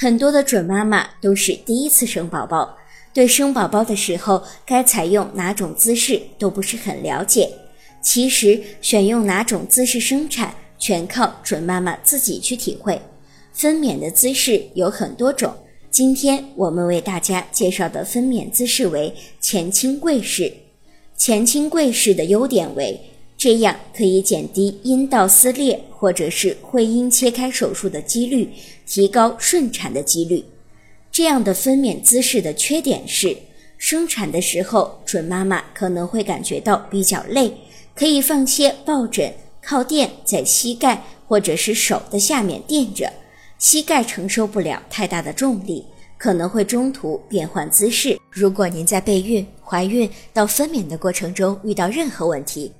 很多的准妈妈都是第一次生宝宝，对生宝宝的时候该采用哪种姿势都不是很了解。其实选用哪种姿势生产，全靠准妈妈自己去体会。分娩的姿势有很多种，今天我们为大家介绍的分娩姿势为前倾跪式。前倾跪式的优点为，这样可以减低阴道撕裂或者是会阴切开手术的几率，提高顺产的几率。这样的分娩姿势的缺点是，生产的时候准妈妈可能会感觉到比较累，可以放些抱枕、靠垫在膝盖或者是手的下面垫着，膝盖承受不了太大的重力。可能会中途变换姿势。如果您在备孕、怀孕到分娩的过程中遇到任何问题，